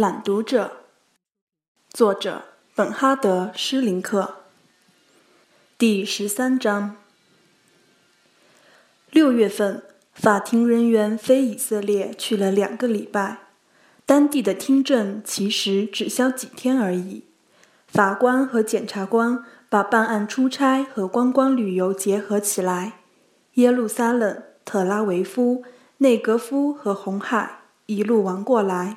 朗读者，作者本哈德·施林克。第十三章。六月份，法庭人员飞以色列去了两个礼拜，当地的听证其实只消几天而已。法官和检察官把办案出差和观光旅游结合起来，耶路撒冷、特拉维夫、内格夫和红海一路玩过来。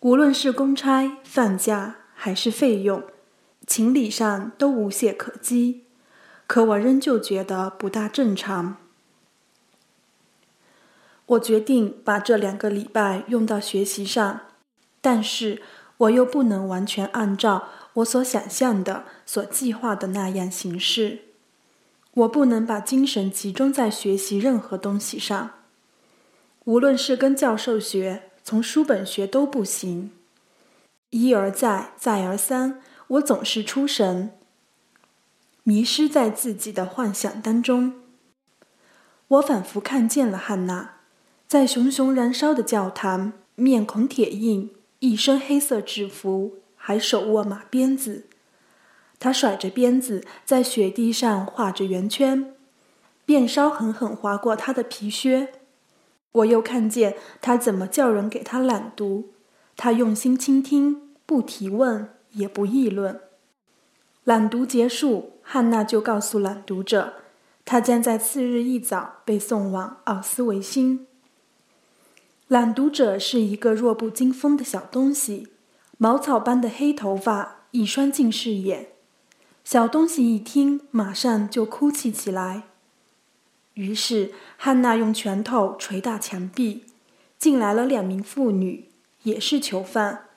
无论是公差、放假还是费用，情理上都无懈可击，可我仍旧觉得不大正常。我决定把这两个礼拜用到学习上，但是我又不能完全按照我所想象的、所计划的那样行事。我不能把精神集中在学习任何东西上，无论是跟教授学。从书本学都不行，一而再，再而三，我总是出神，迷失在自己的幻想当中。我仿佛看见了汉娜，在熊熊燃烧的教堂，面孔铁硬，一身黑色制服，还手握马鞭子。他甩着鞭子，在雪地上画着圆圈，鞭梢狠狠划过他的皮靴。我又看见他怎么叫人给他朗读，他用心倾听，不提问，也不议论。朗读结束，汉娜就告诉朗读者，他将在次日一早被送往奥斯维辛。朗读者是一个弱不禁风的小东西，茅草般的黑头发，一双近视眼。小东西一听，马上就哭泣起来。于是，汉娜用拳头捶打墙壁。进来了两名妇女，也是囚犯，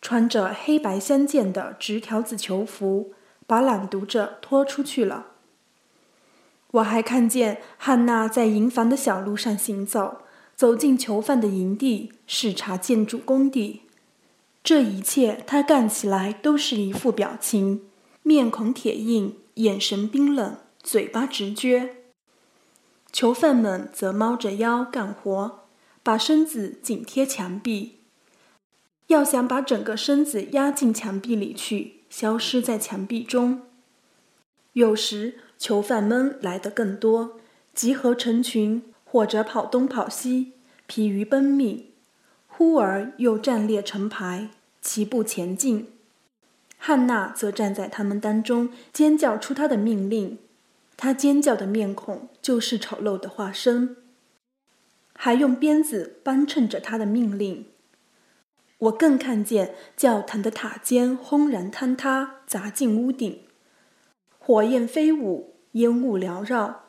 穿着黑白相间的直条子囚服，把朗读者拖出去了。我还看见汉娜在营房的小路上行走，走进囚犯的营地，视察建筑工地。这一切，她干起来都是一副表情：面孔铁硬，眼神冰冷，嘴巴直撅。囚犯们则猫着腰干活，把身子紧贴墙壁，要想把整个身子压进墙壁里去，消失在墙壁中。有时囚犯们来得更多，集合成群，或者跑东跑西，疲于奔命；忽而又站列成排，齐步前进。汉娜则站在他们当中，尖叫出她的命令。他尖叫的面孔就是丑陋的化身，还用鞭子帮衬着他的命令。我更看见教堂的塔尖轰然坍塌，砸进屋顶，火焰飞舞，烟雾缭绕，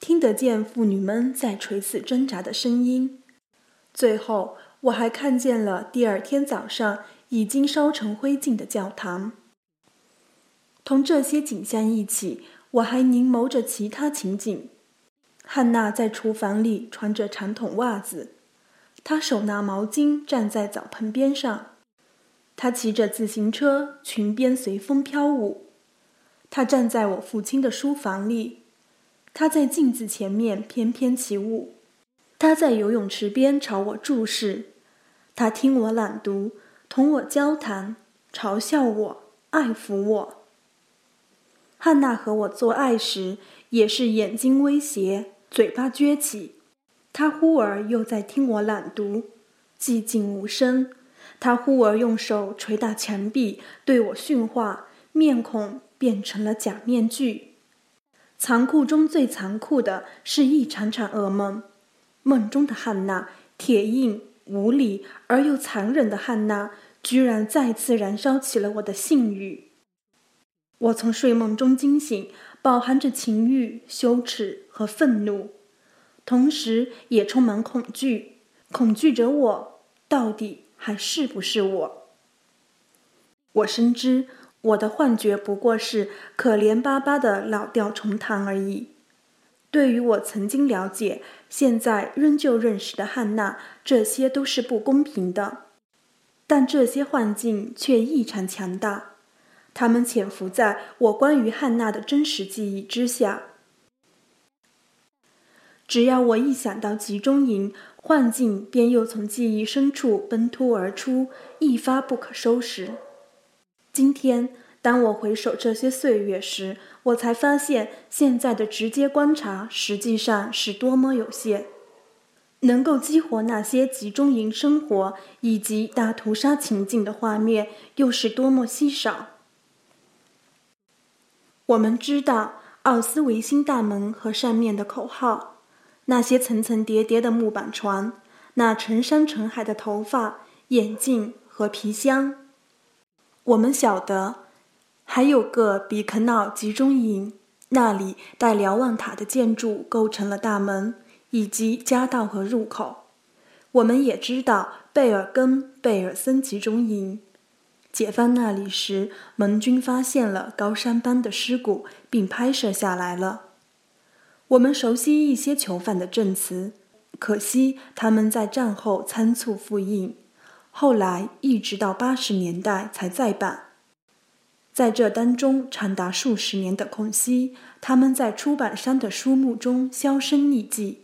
听得见妇女们在垂死挣扎的声音。最后，我还看见了第二天早上已经烧成灰烬的教堂。同这些景象一起。我还凝眸着其他情景：汉娜在厨房里穿着长筒袜子，她手拿毛巾站在澡盆边上；她骑着自行车，裙边随风飘舞；她站在我父亲的书房里，她在镜子前面翩翩起舞；她在游泳池边朝我注视；她听我朗读，同我交谈，嘲笑我，爱抚我。汉娜和我做爱时，也是眼睛微斜，嘴巴撅起。她忽而又在听我朗读，寂静无声。她忽而用手捶打墙壁，对我训话，面孔变成了假面具。残酷中最残酷的是一场场噩梦，梦中的汉娜，铁硬、无理而又残忍的汉娜，居然再次燃烧起了我的性欲。我从睡梦中惊醒，饱含着情欲、羞耻和愤怒，同时也充满恐惧，恐惧着我到底还是不是我。我深知我的幻觉不过是可怜巴巴的老调重弹而已。对于我曾经了解、现在仍旧认识的汉娜，这些都是不公平的，但这些幻境却异常强大。他们潜伏在我关于汉娜的真实记忆之下。只要我一想到集中营，幻境便又从记忆深处奔突而出，一发不可收拾。今天，当我回首这些岁月时，我才发现现在的直接观察实际上是多么有限。能够激活那些集中营生活以及大屠杀情境的画面，又是多么稀少。我们知道奥斯维辛大门和上面的口号，那些层层叠叠的木板船，那成山成海的头发、眼镜和皮箱。我们晓得，还有个比肯瑙集中营，那里带瞭望塔的建筑构成了大门。以及夹道和入口，我们也知道贝尔根贝尔森集中营。解放那里时，盟军发现了高山般的尸骨，并拍摄下来了。我们熟悉一些囚犯的证词，可惜他们在战后仓促复印，后来一直到八十年代才再版。在这当中长达数十年的空隙，他们在出版商的书目中销声匿迹。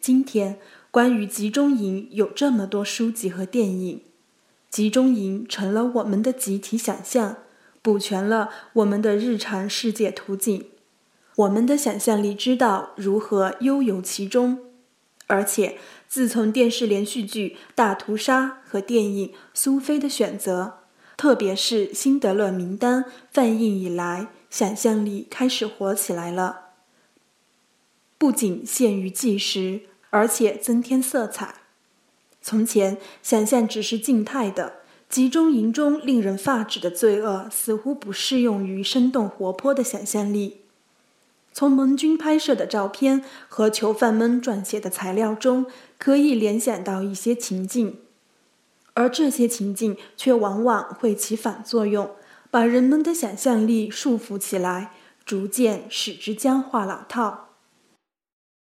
今天，关于集中营有这么多书籍和电影，集中营成了我们的集体想象，补全了我们的日常世界图景。我们的想象力知道如何悠游其中，而且自从电视连续剧《大屠杀》和电影《苏菲的选择》，特别是《辛德勒名单》放映以来，想象力开始活起来了。不仅限于纪实。而且增添色彩。从前，想象只是静态的，集中营中令人发指的罪恶似乎不适用于生动活泼的想象力。从盟军拍摄的照片和囚犯们撰写的材料中，可以联想到一些情境，而这些情境却往往会起反作用，把人们的想象力束缚起来，逐渐使之僵化老套。